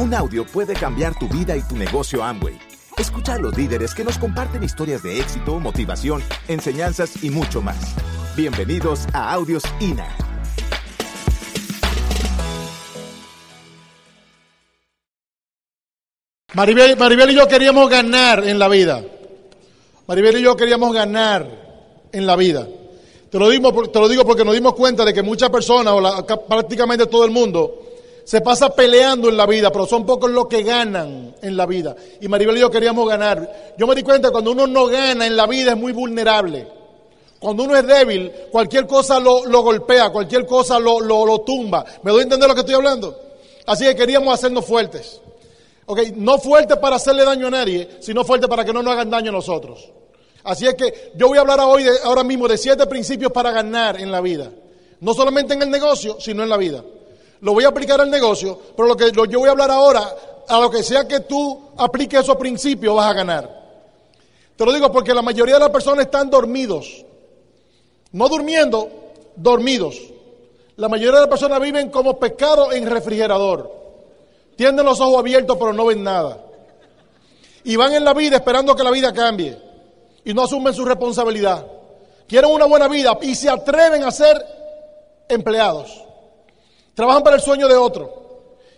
Un audio puede cambiar tu vida y tu negocio Amway. Escucha a los líderes que nos comparten historias de éxito, motivación, enseñanzas y mucho más. Bienvenidos a Audios INA. Maribel, y yo queríamos ganar en la vida. Maribel y yo queríamos ganar en la vida. Te lo digo, te lo digo porque nos dimos cuenta de que muchas personas, o la, prácticamente todo el mundo, se pasa peleando en la vida, pero son pocos los que ganan en la vida. Y Maribel y yo queríamos ganar. Yo me di cuenta que cuando uno no gana en la vida es muy vulnerable. Cuando uno es débil, cualquier cosa lo, golpea, cualquier cosa lo, lo, tumba. ¿Me doy a entender lo que estoy hablando? Así que queríamos hacernos fuertes. Okay, no fuertes para hacerle daño a nadie, sino fuertes para que no nos hagan daño a nosotros. Así es que yo voy a hablar hoy ahora mismo de siete principios para ganar en la vida. No solamente en el negocio, sino en la vida. Lo voy a aplicar al negocio, pero lo que yo voy a hablar ahora, a lo que sea que tú apliques esos principios, vas a ganar. Te lo digo porque la mayoría de las personas están dormidos. No durmiendo, dormidos. La mayoría de las personas viven como pescado en refrigerador. Tienen los ojos abiertos, pero no ven nada. Y van en la vida esperando que la vida cambie y no asumen su responsabilidad. Quieren una buena vida y se atreven a ser empleados. Trabajan para el sueño de otro.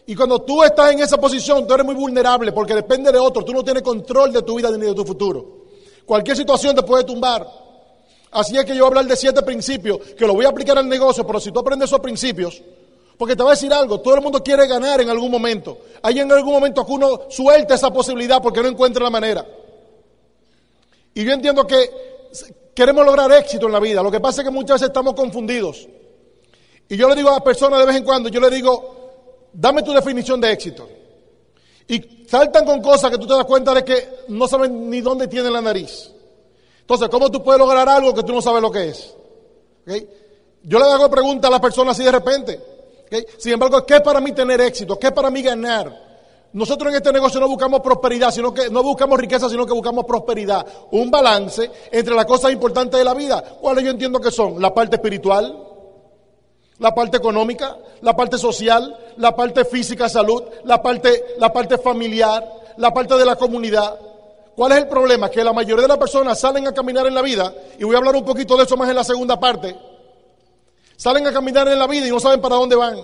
Y cuando tú estás en esa posición, tú eres muy vulnerable porque depende de otro. Tú no tienes control de tu vida ni de tu futuro. Cualquier situación te puede tumbar. Así es que yo voy a hablar de siete principios que lo voy a aplicar al negocio, pero si tú aprendes esos principios, porque te voy a decir algo, todo el mundo quiere ganar en algún momento. Hay en algún momento que uno suelta esa posibilidad porque no encuentra la manera. Y yo entiendo que queremos lograr éxito en la vida. Lo que pasa es que muchas veces estamos confundidos. Y yo le digo a las personas de vez en cuando, yo le digo, dame tu definición de éxito. Y saltan con cosas que tú te das cuenta de que no saben ni dónde tiene la nariz. Entonces, ¿cómo tú puedes lograr algo que tú no sabes lo que es? Yo le hago preguntas a las personas así de repente. Sin embargo, ¿qué es para mí tener éxito? ¿Qué es para mí ganar? Nosotros en este negocio no buscamos prosperidad, sino que no buscamos riqueza, sino que buscamos prosperidad. Un balance entre las cosas importantes de la vida. ¿Cuáles yo entiendo que son? La parte espiritual, la parte económica, la parte social, la parte física, salud, la parte, la parte familiar, la parte de la comunidad. ¿Cuál es el problema? Que la mayoría de las personas salen a caminar en la vida, y voy a hablar un poquito de eso más en la segunda parte, salen a caminar en la vida y no saben para dónde van.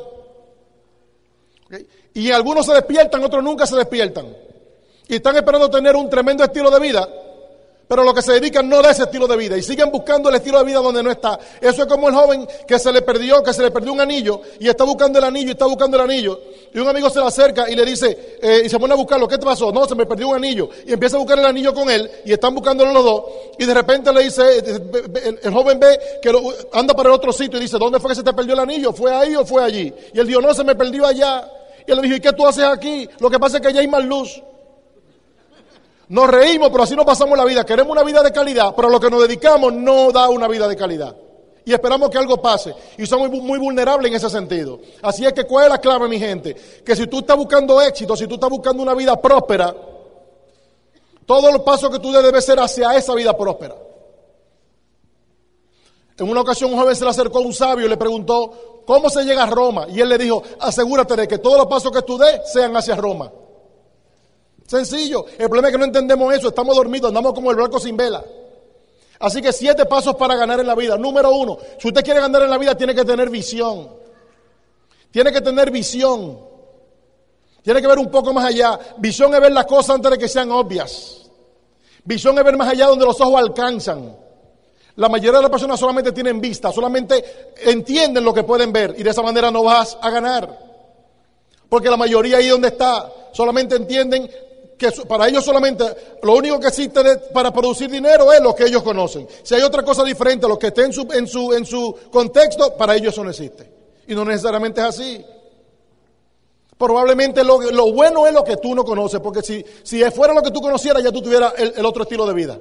Y algunos se despiertan, otros nunca se despiertan. Y están esperando tener un tremendo estilo de vida, pero lo que se dedican no da ese estilo de vida y siguen buscando el estilo de vida donde no está. Eso es como el joven que se le perdió, que se le perdió un anillo y está buscando el anillo y está buscando el anillo. Y un amigo se le acerca y le dice, eh, y se pone a buscarlo, ¿qué te pasó? No, se me perdió un anillo. Y empieza a buscar el anillo con él y están buscándolo los dos. Y de repente le dice, el, joven ve que anda para el otro sitio y dice, ¿dónde fue que se te perdió el anillo? ¿Fue ahí o fue allí? Y él dijo, no, se me perdió allá. Y él le dijo, ¿y qué tú haces aquí? Lo que pasa es que ya hay más luz. Nos reímos, pero así no pasamos la vida. Queremos una vida de calidad, pero lo que nos dedicamos no da una vida de calidad. Y esperamos que algo pase. Y somos muy, vulnerables en ese sentido. Así es que, ¿cuál es la clave, mi gente? Que si tú estás buscando éxito, si tú estás buscando una vida próspera, todos los pasos que tú debes ser hacia esa vida próspera. En una ocasión un joven se le acercó a un sabio y le preguntó, ¿Cómo se llega a Roma? Y él le dijo, asegúrate de que todos los pasos que tú des sean hacia Roma. Sencillo. El problema es que no entendemos eso. Estamos dormidos, andamos como el barco sin vela. Así que siete pasos para ganar en la vida. Número uno, si usted quiere ganar en la vida, tiene que tener visión. Tiene que tener visión. Tiene que ver un poco más allá. Visión es ver las cosas antes de que sean obvias. Visión es ver más allá donde los ojos alcanzan. La mayoría de las personas solamente tienen vista, solamente entienden lo que pueden ver y de esa manera no vas a ganar. Porque la mayoría ahí donde está, solamente entienden que para ellos solamente lo único que existe para producir dinero es lo que ellos conocen. Si hay otra cosa diferente lo que esté en su, en su, en su contexto, para ellos eso no existe. Y no necesariamente es así. Probablemente lo, bueno es lo que tú no conoces, porque si, si fuera lo que tú conocieras, ya tú tuvieras el otro estilo de vida.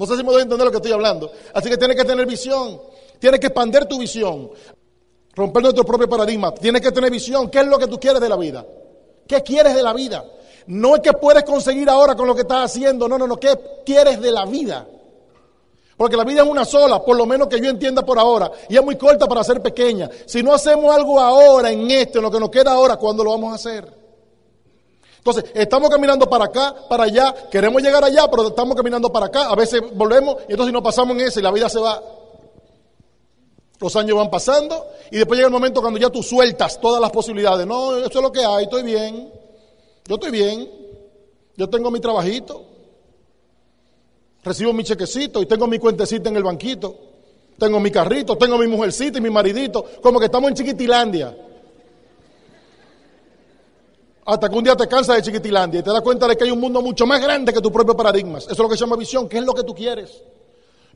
No sé si me doy a entender lo que estoy hablando. Así que tienes que tener visión. Tienes que expandir tu visión. Romper nuestro propio paradigma. Tienes que tener visión. ¿Qué es lo que tú quieres de la vida? ¿Qué quieres de la vida? No es que puedes conseguir ahora con lo que estás haciendo. No, no, no. ¿Qué quieres de la vida? Porque la vida es una sola, por lo menos que yo entienda por ahora. Y es muy corta para ser pequeña. Si no hacemos algo ahora, en esto, en lo que nos queda ahora, ¿cuándo lo vamos a hacer? Entonces, estamos caminando para acá, para allá, queremos llegar allá, pero estamos caminando para acá, a veces volvemos y entonces nos pasamos en eso y la vida se va. Los años van pasando y después llega el momento cuando ya tú sueltas todas las posibilidades. No, eso es lo que hay, estoy bien, yo estoy bien, yo tengo mi trabajito, recibo mi chequecito y tengo mi cuentecita en el banquito, tengo mi carrito, tengo mi mujercita y mi maridito, como que estamos en Chiquitilandia. Hasta que un día te cansas de Chiquitilandia y te das cuenta de que hay un mundo mucho más grande que tus propios paradigmas. Eso es lo que se llama visión. ¿Qué es lo que tú quieres?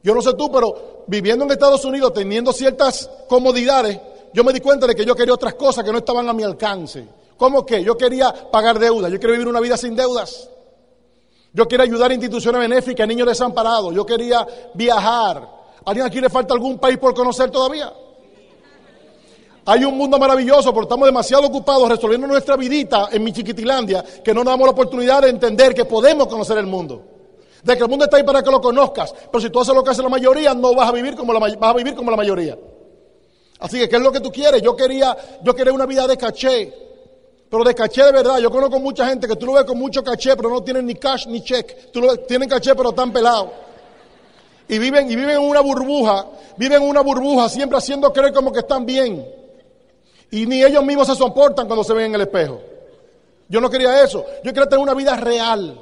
Yo no sé tú, pero viviendo en Estados Unidos, teniendo ciertas comodidades, yo me di cuenta de que yo quería otras cosas que no estaban a mi alcance. ¿Cómo que? Yo quería pagar deudas, yo quería vivir una vida sin deudas. Yo quería ayudar a instituciones benéficas, a niños desamparados. Yo quería viajar. ¿A alguien aquí le falta algún país por conocer todavía? Hay un mundo maravilloso, pero estamos demasiado ocupados resolviendo nuestra vidita en mi chiquitilandia que no nos damos la oportunidad de entender que podemos conocer el mundo. De que el mundo está ahí para que lo conozcas, pero si tú haces lo que hace la mayoría, no vas a vivir como la, vas a vivir como la mayoría. Así que, ¿qué es lo que tú quieres? Yo quería, yo quería una vida de caché, pero de caché de verdad. Yo conozco mucha gente que tú lo ves con mucho caché, pero no tienen ni cash ni check. Tú lo tienen caché, pero están pelados. Y viven, y viven en una burbuja, viven en una burbuja, siempre haciendo creer como que están bien. Y ni ellos mismos se soportan cuando se ven en el espejo. Yo no quería eso. Yo quería tener una vida real.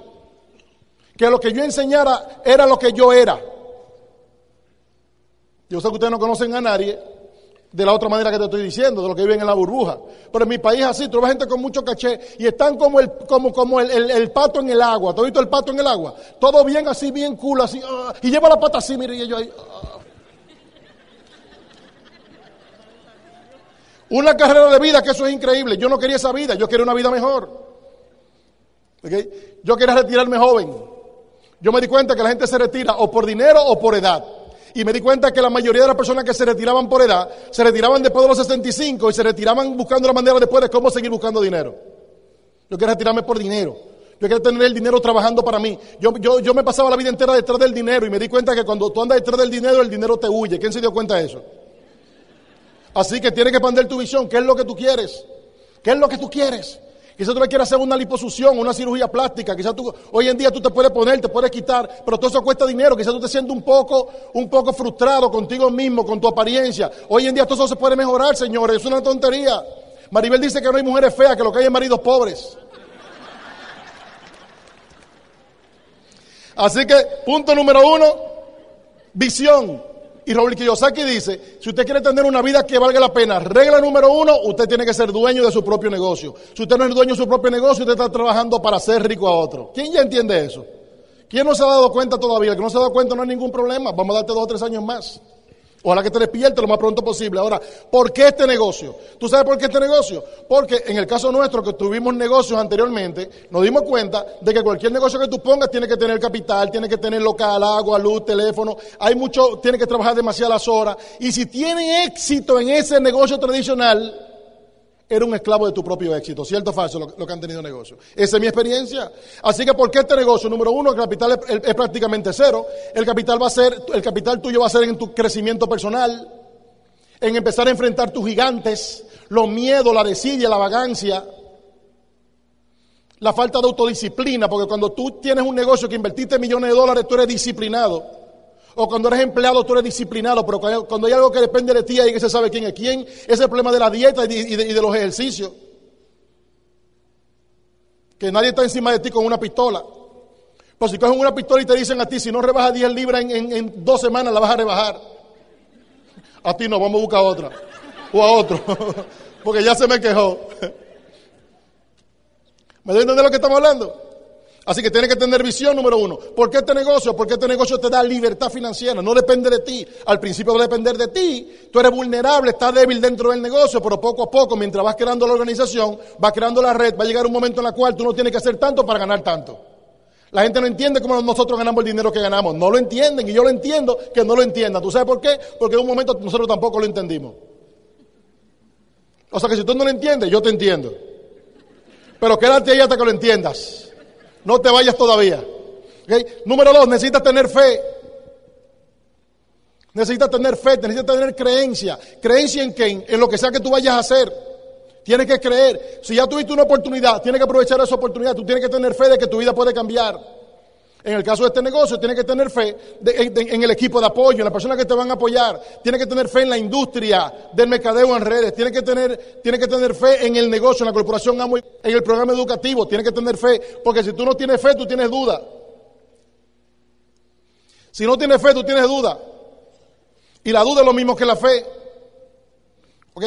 Que lo que yo enseñara era lo que yo era. Yo sé que ustedes no conocen a nadie de la otra manera que te estoy diciendo, de lo que viven en la burbuja. Pero en mi país así, tú gente con mucho caché y están como el, como, como el, pato en el agua. ¿Tú el pato en el agua? Todo bien así, bien cool, así. Ah, y lleva la pata así, mire, y ellos ahí. Ah. Una carrera de vida, que eso es increíble. Yo no quería esa vida, yo quería una vida mejor. Yo quería retirarme joven. Yo me di cuenta que la gente se retira o por dinero o por edad. Y me di cuenta que la mayoría de las personas que se retiraban por edad, se retiraban después de los 65 y se retiraban buscando la manera después de cómo seguir buscando dinero. Yo quería retirarme por dinero. Yo quería tener el dinero trabajando para mí. Yo, yo, yo me pasaba la vida entera detrás del dinero y me di cuenta que cuando tú andas detrás del dinero, el dinero te huye. ¿Quién se dio cuenta de eso? Así que tienes que expandir tu visión. ¿Qué es lo que tú quieres? ¿Qué es lo que tú quieres? Quizás tú le quieras hacer una liposucción, una cirugía plástica. Quizás tú, hoy en día tú te puedes poner, te puedes quitar, pero todo eso cuesta dinero. Quizás tú te sientes un poco, un poco frustrado contigo mismo, con tu apariencia. Hoy en día todo eso se puede mejorar, señores. Es una tontería. Maribel dice que no hay mujeres feas, que lo que hay es maridos pobres. Así que, punto número uno, visión. Y Raúl Kiyosaki dice, si usted quiere tener una vida que valga la pena, regla número uno, usted tiene que ser dueño de su propio negocio. Si usted no es dueño de su propio negocio, usted está trabajando para ser rico a otro. ¿Quién ya entiende eso? ¿Quién no se ha dado cuenta todavía? Que no se ha dado cuenta no hay ningún problema. Vamos a darte dos o tres años más. Ojalá que te despiertes lo más pronto posible. Ahora, ¿por qué este negocio? ¿Tú sabes por qué este negocio? Porque en el caso nuestro, que tuvimos negocios anteriormente, nos dimos cuenta de que cualquier negocio que tú pongas tiene que tener capital, tiene que tener local, agua, luz, teléfono. Hay mucho, tiene que trabajar demasiadas horas. Y si tiene éxito en ese negocio tradicional, era un esclavo de tu propio éxito. ¿Cierto o falso lo, que han tenido negocio? Esa es mi experiencia. Así que, ¿por qué este negocio? Número uno, el capital es, prácticamente cero. El capital va a ser, el capital tuyo va a ser en tu crecimiento personal, en empezar a enfrentar tus gigantes, los miedos, la desidia, la vagancia, la falta de autodisciplina, porque cuando tú tienes un negocio que invertiste millones de dólares, tú eres disciplinado. O cuando eres empleado tú eres disciplinado, pero cuando hay algo que depende de ti, ahí que se sabe quién es quién. Es el problema de la dieta y de, los ejercicios. Que nadie está encima de ti con una pistola. Pues si cogen una pistola y te dicen a ti, si no rebajas 10 libras en, dos semanas, la vas a rebajar. A ti no, vamos a buscar otra. O a otro. Porque ya se me quejó. ¿Me doy entender lo que estamos hablando? Así que tienes que tener visión número uno. ¿Por qué este negocio? Porque este negocio te da libertad financiera. No depende de ti. Al principio va a depender de ti. Tú eres vulnerable, estás débil dentro del negocio, pero poco a poco, mientras vas creando la organización, vas creando la red, va a llegar un momento en el cual tú no tienes que hacer tanto para ganar tanto. La gente no entiende cómo nosotros ganamos el dinero que ganamos. No lo entienden y yo lo entiendo que no lo entiendan. ¿Tú sabes por qué? Porque en un momento nosotros tampoco lo entendimos. O sea que si tú no lo entiendes, yo te entiendo. Pero quédate ahí hasta que lo entiendas. No te vayas todavía. Número dos, necesitas tener fe. Necesitas tener fe, necesitas tener creencia. ¿Creencia en qué? En lo que sea que tú vayas a hacer. Tienes que creer. Si ya tuviste una oportunidad, tienes que aprovechar esa oportunidad. Tú tienes que tener fe de que tu vida puede cambiar. En el caso de este negocio, tienes que tener fe en, el equipo de apoyo, en las personas que te van a apoyar. Tienes que tener fe en la industria del mercadeo en redes. Tienes que tener, tienes que tener fe en el negocio, en la corporación en el programa educativo. Tienes que tener fe, porque si tú no tienes fe, tú tienes duda. Si no tienes fe, tú tienes duda. Y la duda es lo mismo que la fe. ¿Ok?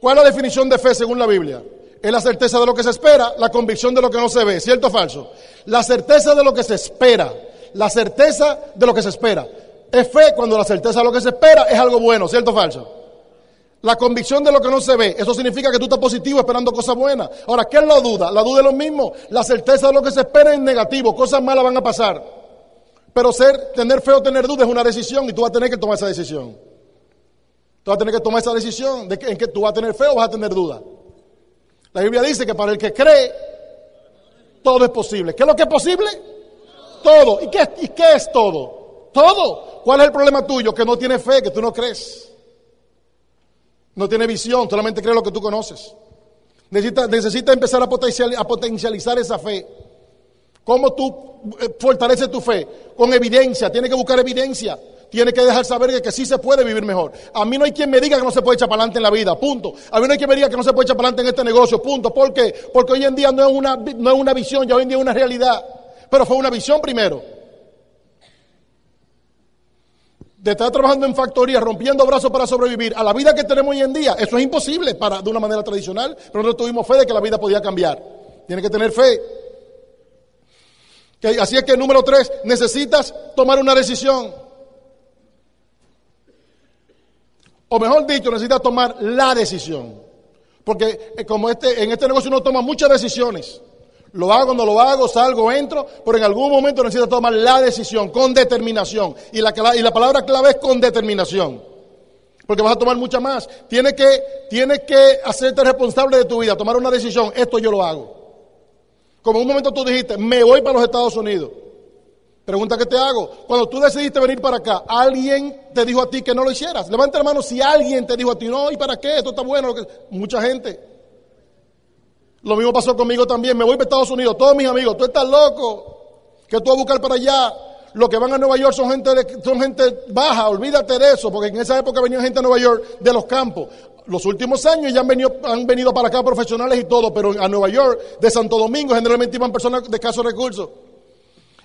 ¿Cuál es la definición de fe según la Biblia? Es la certeza de lo que se espera, la convicción de lo que no se ve. ¿Cierto o falso? La certeza de lo que se espera. La certeza de lo que se espera. Es fe cuando la certeza de lo que se espera es algo bueno. ¿Cierto o falso? La convicción de lo que no se ve. Eso significa que tú estás positivo esperando cosas buenas. Ahora, ¿qué es la duda? La duda es lo mismo. La certeza de lo que se espera es negativo. Cosas malas van a pasar. Pero tener fe o tener duda es una decisión y tú vas a tener que tomar esa decisión. Tú vas a tener que tomar esa decisión de que tú vas a tener fe o vas a tener duda. La Biblia dice que para el que cree, todo es posible. ¿Qué es lo que es posible? Todo. ¿Y qué, y qué es todo? Todo. ¿Cuál es el problema tuyo? Que no tienes fe, que tú no crees. No tienes visión, solamente crees lo que tú conoces. Necesitas necesita empezar a potencializar esa fe. ¿Cómo tú eh, fortaleces tu fe? Con evidencia, tienes que buscar evidencia. Tienes que dejar saber que, sí se puede vivir mejor. A mí no hay quien me diga que no se puede echar para adelante en la vida, punto. A mí no hay quien me diga que no se puede echar para adelante en este negocio, punto. ¿Por qué? Porque hoy en día no es una, no es una visión, ya hoy en día es una realidad. Pero fue una visión primero. De estar trabajando en factorías, rompiendo brazos para sobrevivir, a la vida que tenemos hoy en día, eso es imposible para, de una manera tradicional, pero nosotros tuvimos fe de que la vida podía cambiar. Tienes que tener fe. Así es que número tres, necesitas tomar una decisión. O mejor dicho, necesitas tomar la decisión. Porque eh, como este, en este negocio uno toma muchas decisiones. Lo hago, no lo hago, salgo, entro, pero en algún momento necesitas tomar la decisión con determinación. Y la, y la palabra clave es con determinación. Porque vas a tomar mucha más. Tienes que, tienes que hacerte responsable de tu vida, tomar una decisión. Esto yo lo hago. Como en un momento tú dijiste, me voy para los Estados Unidos. Pregunta que te hago. Cuando tú decidiste venir para acá, ¿alguien te dijo a ti que no lo hicieras? Levanta la mano si alguien te dijo a ti, no, ¿y para qué? Esto está bueno. Mucha gente. Lo mismo pasó conmigo también. Me voy para Estados Unidos. Todos mis amigos, tú estás loco. Que tú vas a buscar para allá. Los que van a Nueva York son gente, son gente baja. Olvídate de eso, porque en esa época venía gente a Nueva York de los campos los últimos años ya han venido, han venido para acá profesionales y todo, pero a Nueva York, de Santo Domingo, generalmente iban personas de escasos recursos.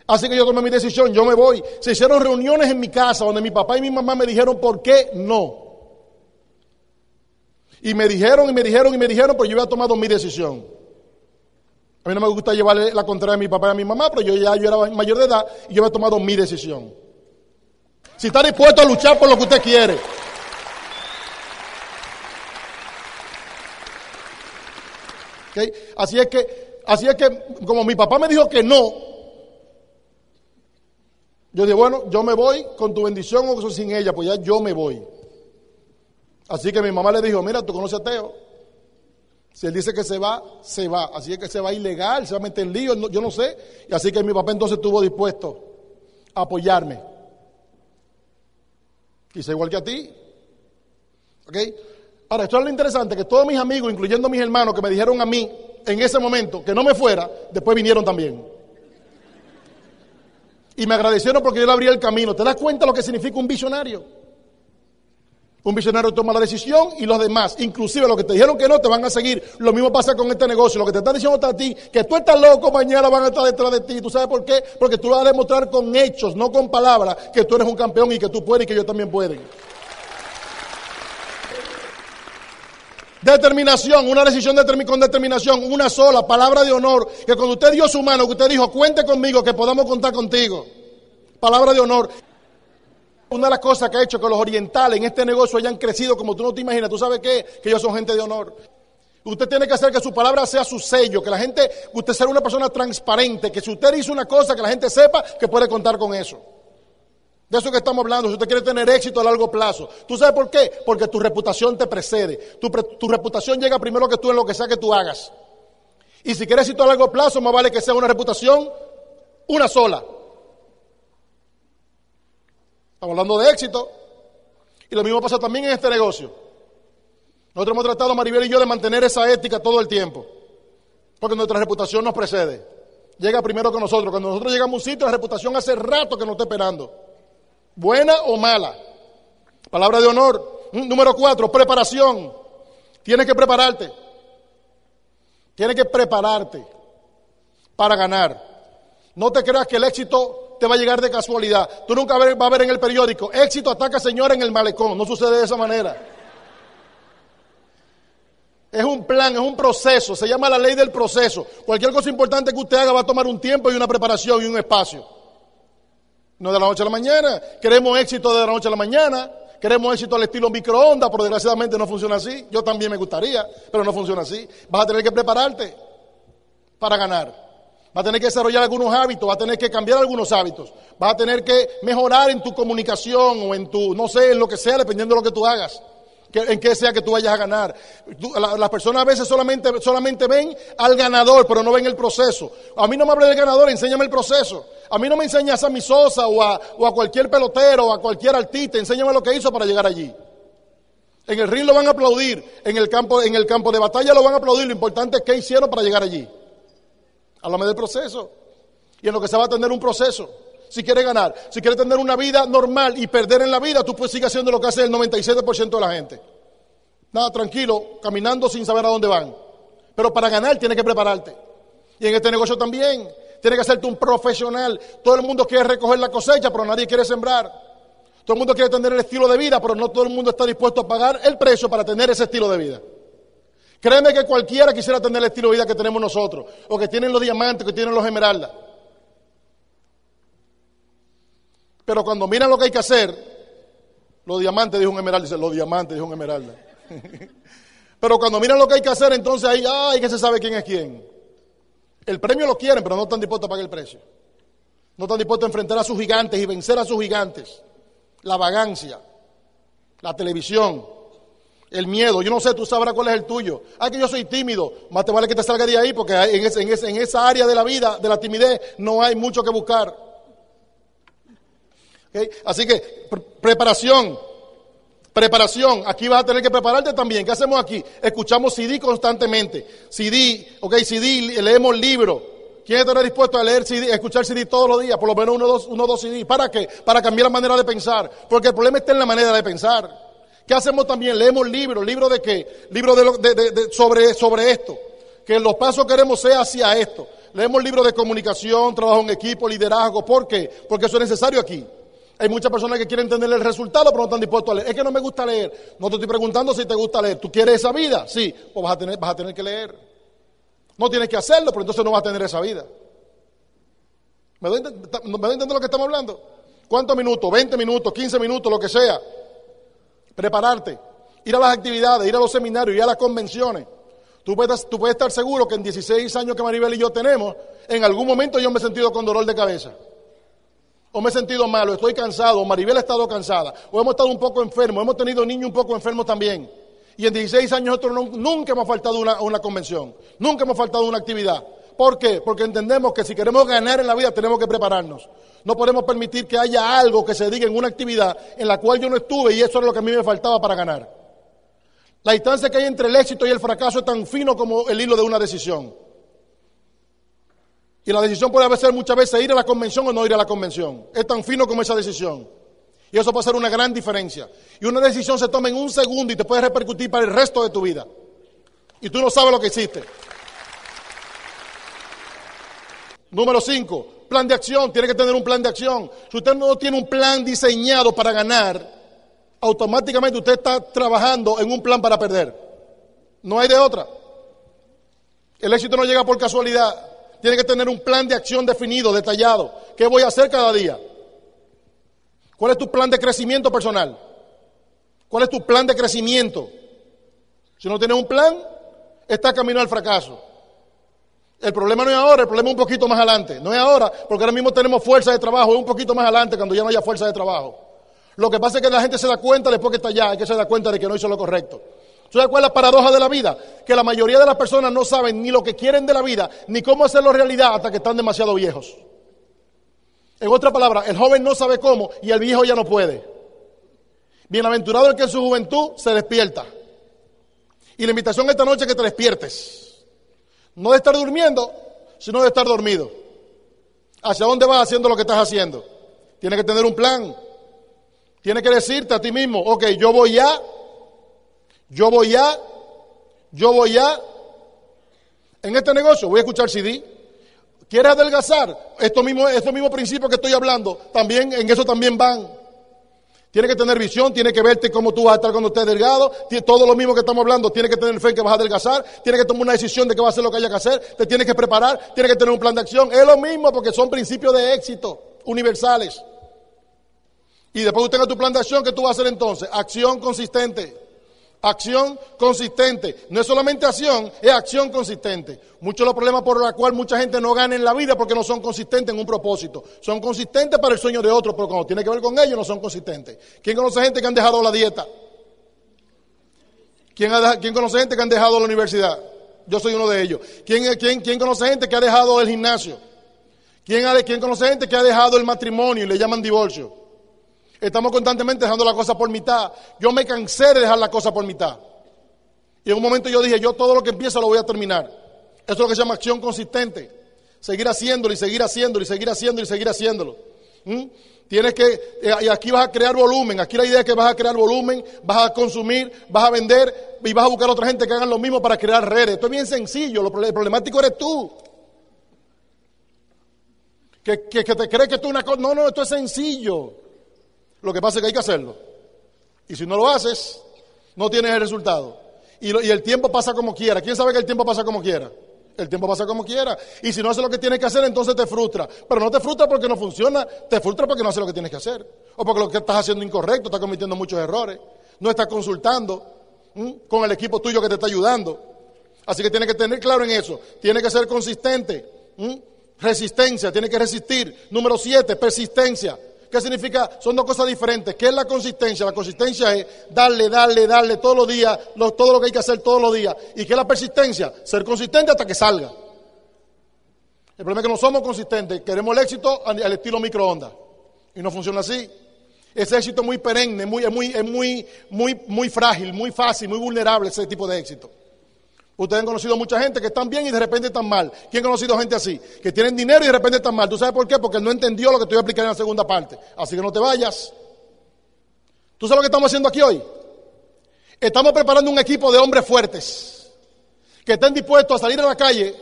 Así que yo tomé mi decisión, yo me voy. Se hicieron reuniones en mi casa donde mi papá y mi mamá me dijeron por qué no. Y me dijeron y me dijeron y me dijeron, pero yo había tomado mi decisión. A mí no me gusta llevarle la contraria a mi papá y a mi mamá, pero yo ya yo era mayor de edad y yo había tomado mi decisión. Si está dispuesto a luchar por lo que usted quiere. Así es que, así es que, como mi papá me dijo que no, yo dije, bueno, yo me voy con tu bendición o sin ella, pues ya yo me voy. Así que mi mamá le dijo, mira, tú conoces a Teo. Si él dice que se va, se va. Así es que se va ilegal, se va a meter en lío, yo no sé. Y así que mi papá entonces estuvo dispuesto a apoyarme. Quise igual que a ti. ¿Ok? Ahora, esto es lo interesante, que todos mis amigos, incluyendo mis hermanos que me dijeron a mí en ese momento que no me fuera, después vinieron también. Y me agradecieron porque yo le abrí el camino. ¿Te das cuenta lo que significa un visionario? Un visionario toma la decisión y los demás, inclusive los que te dijeron que no, te van a seguir. Lo mismo pasa con este negocio. Lo que te están diciendo a ti, que tú estás loco, mañana van a estar detrás de ti. ¿Tú sabes por qué? Porque tú vas a demostrar con hechos, no con palabras, que tú eres un campeón y que tú puedes y que ellos también pueden. Determinación, una decisión con determinación, una sola, palabra de honor, que cuando usted dio su mano, que usted dijo, cuente conmigo, que podamos contar contigo. Palabra de honor. Una de las cosas que ha hecho que los orientales en este negocio hayan crecido como tú no te imaginas, ¿tú sabes qué? Que ellos son gente de honor. Usted tiene que hacer que su palabra sea su sello, que la gente, usted sea una persona transparente, que si usted dice una cosa, que la gente sepa que puede contar con eso. De eso que estamos hablando, si usted quiere tener éxito a largo plazo. ¿Tú sabes por qué? Porque tu reputación te precede. Tu, reputación llega primero que tú en lo que sea que tú hagas. Y si quieres éxito a largo plazo, más vale que sea una reputación una sola. Estamos hablando de éxito. Y lo mismo pasa también en este negocio. Nosotros hemos tratado, Maribel y yo, de mantener esa ética todo el tiempo, porque nuestra reputación nos precede. Llega primero que nosotros. Cuando nosotros llegamos a un sitio, la reputación hace rato que nos está esperando. Buena o mala. Palabra de honor. Mm, número cuatro, preparación. Tienes que prepararte. Tienes que prepararte para ganar. No te creas que el éxito te va a llegar de casualidad. Tú nunca vas a ver en el periódico, éxito ataca señora en el malecón. No sucede de esa manera. Es un plan, es un proceso, se llama la ley del proceso. Cualquier cosa importante que usted haga va a tomar un tiempo y una preparación y un espacio. No de la noche a la mañana. Queremos éxito de la noche a la mañana. Queremos éxito al estilo microondas, pero desgraciadamente no funciona así. Yo también me gustaría, pero no funciona así. Vas a tener que prepararte para ganar. Vas a tener que desarrollar algunos hábitos, vas a tener que cambiar algunos hábitos. Vas a tener que mejorar en tu comunicación o en tu, no sé, en lo que sea, dependiendo de lo que tú hagas en qué sea que tú vayas a ganar. las personas a veces solamente, solamente ven al ganador, pero no ven el proceso. A mí no me hable del ganador, enséñame el proceso. A mí no me enseñas a mi Sosa o a, o a cualquier pelotero o a cualquier artista, enséñame lo que hizo para llegar allí. En el ring lo van a aplaudir, en el campo, en el campo de batalla lo van a aplaudir, lo importante es qué hicieron para llegar allí. Háblame del proceso. Y en lo que se va a tener un proceso si quieres ganar. Si quieres tener una vida normal y perder en la vida, tú puedes seguir haciendo lo que hace el 97% de la gente. Nada, tranquilo, caminando sin saber a dónde van. Pero para ganar tienes que prepararte. Y en este negocio también. Tienes que hacerte un profesional. Todo el mundo quiere recoger la cosecha, pero nadie quiere sembrar. Todo el mundo quiere tener el estilo de vida, pero no todo el mundo está dispuesto a pagar el precio para tener ese estilo de vida. Créeme que cualquiera quisiera tener el estilo de vida que tenemos nosotros, o que tienen los diamantes, que tienen los esmeraldas. Pero cuando miran lo que hay que hacer, los diamantes, dijo un esmeralda, dice, los diamantes, dijo un esmeralda. pero cuando miran lo que hay que hacer, entonces ahí, ay, que se sabe quién es quién. El premio lo quieren, pero no están dispuestos a pagar el precio. No están dispuestos a enfrentar a sus gigantes y vencer a sus gigantes. La vagancia, la televisión, el miedo. Yo no sé, tú sabrás cuál es el tuyo. Ay, que yo soy tímido. Más te vale que te salga de ahí porque en, en esa área de la vida, de la timidez, no hay mucho que buscar. Así que preparación, preparación. Aquí vas a tener que prepararte también. ¿Qué hacemos aquí? Escuchamos CD constantemente. CD, ok, CD, leemos libros. ¿Quién está dispuesto a leer CD, escuchar CD todos los días? Por lo menos uno dos, uno, dos CD. ¿Para qué? Para cambiar la manera de pensar. Porque el problema está en la manera de pensar. ¿Qué hacemos también? Leemos libros. ¿Libros de qué? Libros de, sobre, sobre esto. Que los pasos que queremos sea hacia esto. Leemos libros de comunicación, trabajo en equipo, liderazgo. ¿Por qué? Porque eso es necesario aquí. Hay muchas personas que quieren entender el resultado, pero no están dispuestos a leer. Es que no me gusta leer. No te estoy preguntando si te gusta leer. ¿Tú quieres esa vida? Sí, pues vas a tener, vas a tener que leer. No tienes que hacerlo, pero entonces no vas a tener esa vida. ¿Me doy, ¿Me entender lo que estamos hablando? ¿Cuántos minutos? ¿20 minutos? ¿15 minutos? Lo que sea. Prepararte. Ir a las actividades, ir a los seminarios, ir a las convenciones. Tú puedes, tú puedes estar seguro que en 16 años que Maribel y yo tenemos, en algún momento yo me he sentido con dolor de cabeza o me he sentido malo, estoy cansado, o Maribel ha estado cansada, o hemos estado un poco enfermos, hemos tenido niños un poco enfermos también. Y en 16 años nosotros nunca hemos faltado una, una convención, nunca hemos faltado una actividad. ¿Por qué? Porque entendemos que si queremos ganar en la vida tenemos que prepararnos. No podemos permitir que haya algo que se diga en una actividad en la cual yo no estuve y eso es lo que a mí me faltaba para ganar. La distancia que hay entre el éxito y el fracaso es tan fino como el hilo de una decisión. Y la decisión puede ser muchas veces ir a la convención o no ir a la convención. Es tan fino como esa decisión. Y eso puede ser una gran diferencia. Y una decisión se toma en un segundo y te puede repercutir para el resto de tu vida. Y tú no sabes lo que hiciste. Número cinco, plan de acción. Tiene que tener un plan de acción. Si usted no tiene un plan diseñado para ganar, automáticamente usted está trabajando en un plan para perder. No hay de otra. El éxito no llega por casualidad. Tiene que tener un plan de acción definido, detallado. ¿Qué voy a hacer cada día? ¿Cuál es tu plan de crecimiento personal? ¿Cuál es tu plan de crecimiento? Si no tienes un plan, está camino al fracaso. El problema no es ahora, el problema es un poquito más adelante. No es ahora, porque ahora mismo tenemos fuerza de trabajo, es un poquito más adelante cuando ya no haya fuerza de trabajo. Lo que pasa es que la gente se da cuenta después que está allá, es que se da cuenta de que no hizo lo correcto. ¿Sabes cuál es la paradoja de la vida? Que la mayoría de las personas no saben ni lo que quieren de la vida, ni cómo hacerlo realidad hasta que están demasiado viejos. En otra palabra, el joven no sabe cómo y el viejo ya no puede. Bienaventurado el que en su juventud se despierta. Y la invitación esta noche es que te despiertes. No de estar durmiendo, sino de estar dormido. ¿Hacia dónde vas haciendo lo que estás haciendo? Tienes que tener un plan. Tienes que decirte a ti mismo, ok, yo voy ya, yo voy ya, yo voy ya. En este negocio voy a escuchar CD. ¿Quieres adelgazar? Estos mismos, estos mismos principios que estoy hablando, también en eso también van. Tiene que tener visión, tiene que verte cómo tú vas a estar cuando estés delgado, todo lo mismo que estamos hablando, tiene que tener fe en que vas a adelgazar, tiene que tomar una decisión de que va a hacer lo que haya que hacer, te tienes que preparar, tiene que tener un plan de acción. Es lo mismo porque son principios de éxito universales. Y después que tengas tu plan de acción, ¿qué tú vas a hacer entonces? Acción consistente. Acción consistente. No es solamente acción, es acción consistente. Muchos de los problemas por los cuales mucha gente no gana en la vida porque no son consistentes en un propósito. Son consistentes para el sueño de otros, pero cuando tiene que ver con ellos no son consistentes. ¿Quién conoce gente que han dejado la dieta? ¿Quién, conoce gente que han dejado la universidad? Yo soy uno de ellos. ¿Quién, quién, quién conoce gente que ha dejado el gimnasio? ¿Quién, ¿Quién conoce gente que ha dejado el matrimonio y le llaman divorcio? Estamos constantemente dejando la cosa por mitad. Yo me cansé de dejar la cosa por mitad. Y en un momento yo dije, yo todo lo que empiezo lo voy a terminar. Eso es lo que se llama acción consistente. Seguir haciéndolo y seguir haciéndolo y seguir haciéndolo y seguir haciéndolo. ¿Mm? Tienes que, eh, y aquí vas a crear volumen. Aquí la idea es que vas a crear volumen, vas a consumir, vas a vender y vas a buscar a otra gente que hagan lo mismo para crear redes. Esto es bien sencillo. Lo problemático eres tú. Que, que, te crees que tú una cosa. No, no, esto es sencillo. Lo que pasa es que hay que hacerlo. Y si no lo haces, no tienes el resultado. Y, el tiempo pasa como quiera. ¿Quién sabe que el tiempo pasa como quiera? El tiempo pasa como quiera. Y si no haces lo que tienes que hacer, entonces te frustra. Pero no te frustra porque no funciona, te frustra porque no haces lo que tienes que hacer. O porque lo que estás haciendo incorrecto, estás cometiendo muchos errores. No estás consultando con el equipo tuyo que te está ayudando. Así que tienes que tener claro en eso. Tienes que ser consistente. Resistencia, tiene que resistir. Número siete, persistencia. ¿Qué significa? Son dos cosas diferentes. ¿Qué es la consistencia? La consistencia es darle, darle, darle todos los días, todo lo que hay que hacer todos los días. ¿Y qué es la persistencia? Ser consistente hasta que salga. El problema es que no somos consistentes, queremos el éxito al estilo microondas. Y no funciona así. Ese éxito es muy perenne, muy, es, muy, es muy, muy, muy frágil, muy fácil, muy vulnerable ese tipo de éxito. Ustedes han conocido mucha gente que están bien y de repente están mal. ¿Quién ha conocido gente así? Que tienen dinero y de repente están mal. ¿Tú sabes por qué? Porque no entendió lo que te voy a explicar en la segunda parte. Así que no te vayas. ¿Tú sabes lo que estamos haciendo aquí hoy? Estamos preparando un equipo de hombres fuertes que estén dispuestos a salir a la calle,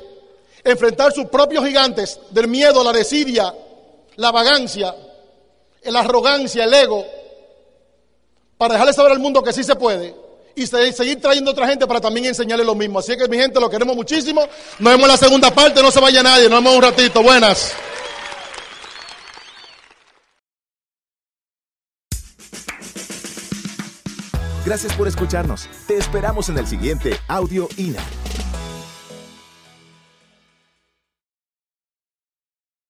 enfrentar sus propios gigantes del miedo, la desidia, la vagancia, la arrogancia, el ego, para dejarle saber al mundo que sí se puede y seguir trayendo otra gente para también enseñarle lo mismo. Así que mi gente, lo queremos muchísimo. Nos vemos en la segunda parte, no se vaya nadie, nos vemos un ratito. Buenas. Gracias por escucharnos. Te esperamos en el siguiente Audio INA.